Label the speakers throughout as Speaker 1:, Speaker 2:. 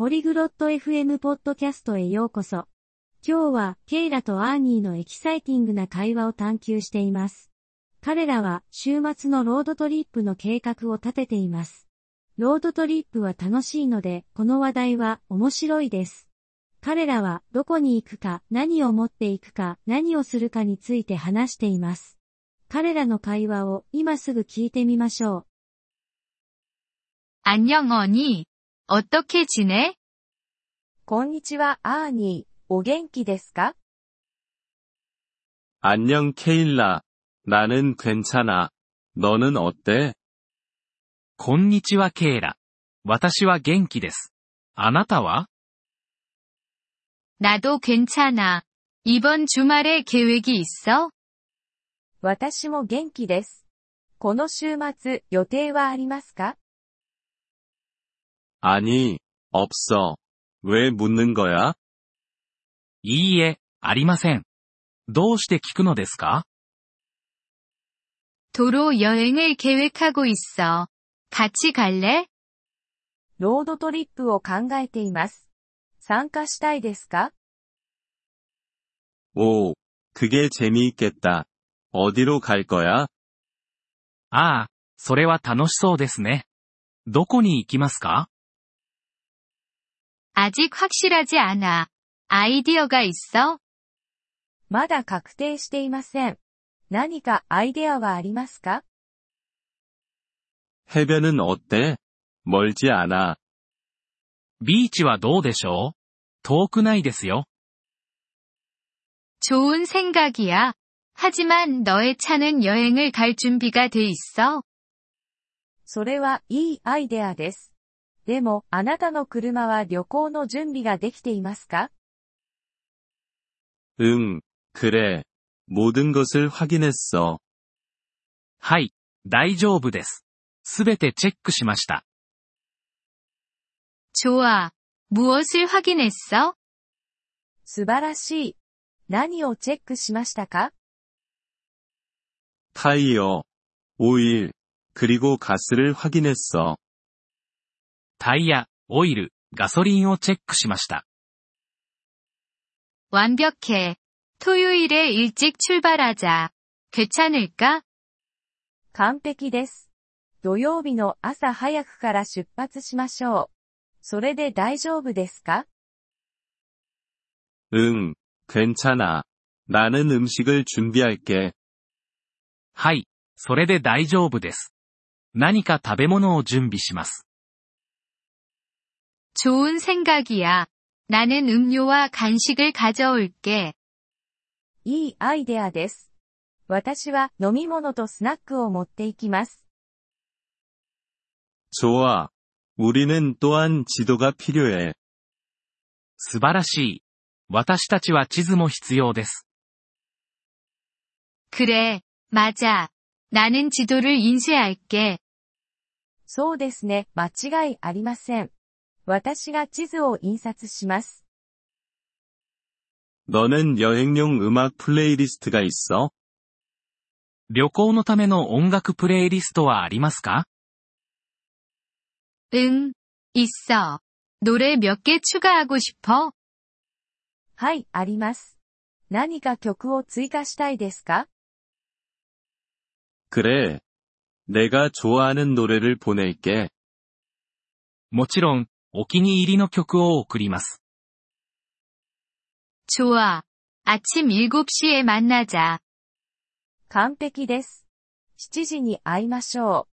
Speaker 1: ポリグロット FM ポッドキャストへようこそ。今日はケイラとアーニーのエキサイティングな会話を探求しています。彼らは週末のロードトリップの計画を立てています。ロードトリップは楽しいので、この話題は面白いです。彼らはどこに行くか、何を持っていくか、何をするかについて話しています。彼らの会話を今すぐ聞いてみましょう。
Speaker 2: 안녕 언니. 어떻게 지내?
Speaker 3: こんにちは、アーニー。お元気ですか
Speaker 4: 안녕 케일라. 나는 괜찮아. 너는 어때?
Speaker 5: こんにちはケイラ。私は元気です。あなたは
Speaker 2: 나도 괜찮아. 이번 주말에 계획이 있어?
Speaker 3: 私も元気です。この週末、予定はありますか
Speaker 4: 아니, 없어. 왜 묻는 거야?
Speaker 5: いいえ、ありません。どうして聞くのですか
Speaker 2: 도로 여행을 계획하고 있어. 같이 갈래?
Speaker 3: ロードトリップを考えています。参加したいですか
Speaker 4: 오, 그게 재미있겠다. 어디로 갈 거야?
Speaker 5: ああ、それは楽しそうですね。どこに行きますか
Speaker 2: 아직 확실하지 않아. 아이디어가 있어?
Speaker 3: まだ確定していません。何かアイデアはありますか
Speaker 4: 해변은 어때? 멀지 않아.
Speaker 5: ビーチはどうでしょう遠くないですよ。
Speaker 2: 좋은 생각이야. 하지만 너의 차는 여행을 갈 준비가 돼 있어?
Speaker 3: それはいいアイデアです。 でも、あなたの車は旅行の準備ができていますか
Speaker 4: 응, 그래. 모든 것을 확인했어.
Speaker 5: はい、大丈夫です。すべてチェックしました。
Speaker 2: 좋아. 무엇을 확인했어?
Speaker 3: 素晴らしい。何をチェックしましたか
Speaker 4: 타이어, 오일, 그리고 가스를 확인했어.
Speaker 5: タイヤ、オイル、ガソリンをチェックしました。
Speaker 2: 완벽해. 토요일에 일찍 출발하자. 괜찮을까?
Speaker 3: 完璧です。土曜日の朝早くから出発しましょう。それで大丈夫ですか
Speaker 4: 응, 괜찮아. 나는 음식을 준비할게.
Speaker 5: はい、それで大丈夫です。何か食べ物を準備します。
Speaker 2: 좋은 생각이야. 나는 음료와 간식을 가져올게.
Speaker 3: いいアイデアです。私は飲み物とスナックを持っていきます。
Speaker 4: 좋아. 우리는 또한 지도가 필요해.
Speaker 5: 素晴らしい。私たちは地図も必要です。
Speaker 2: 그래, 맞아. 나는 지도를 인쇄할게.
Speaker 3: そうですね、間違いありません。 私が地図を印刷します。
Speaker 4: 너는 여행용 음악 플레이리스트가 있어?
Speaker 5: 旅行のための音楽プレイリストはありますか
Speaker 2: 응, 있어. 노래 몇 개 추가하고 싶어?
Speaker 3: はい、あります。何か曲を追加したいですか
Speaker 4: 그래. 내가 좋아하는 노래를 보낼게.
Speaker 5: もちろん、 お気に入りの曲を送ります。
Speaker 2: 좋아. 아침 7시에 만나자.
Speaker 3: 完璧です。7時に会いましょ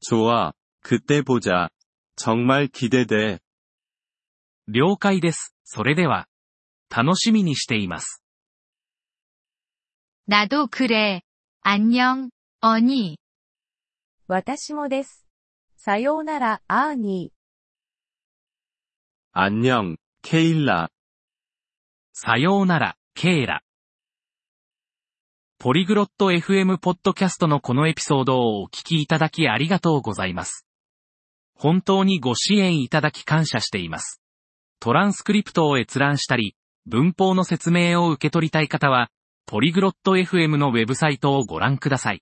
Speaker 4: 좋아. 그때 보자. 정말 기대돼.
Speaker 5: 了解です。それでは。楽しみにしています。
Speaker 2: 나도 그래. 안녕, 언니.
Speaker 3: う。私もです。 さようなら、アーニー。
Speaker 4: 안 녕、 ケイラ。
Speaker 5: さようなら、ケイラ。ポリグロット FM ポッドキャストのこのエピソードをお聞きいただきありがとうございます。本当にご支援いただき感謝しています。トランスクリプトを閲覧したり、文法の説明を受け取りたい方は、ポリグロット FM のウェブサイトをご覧ください。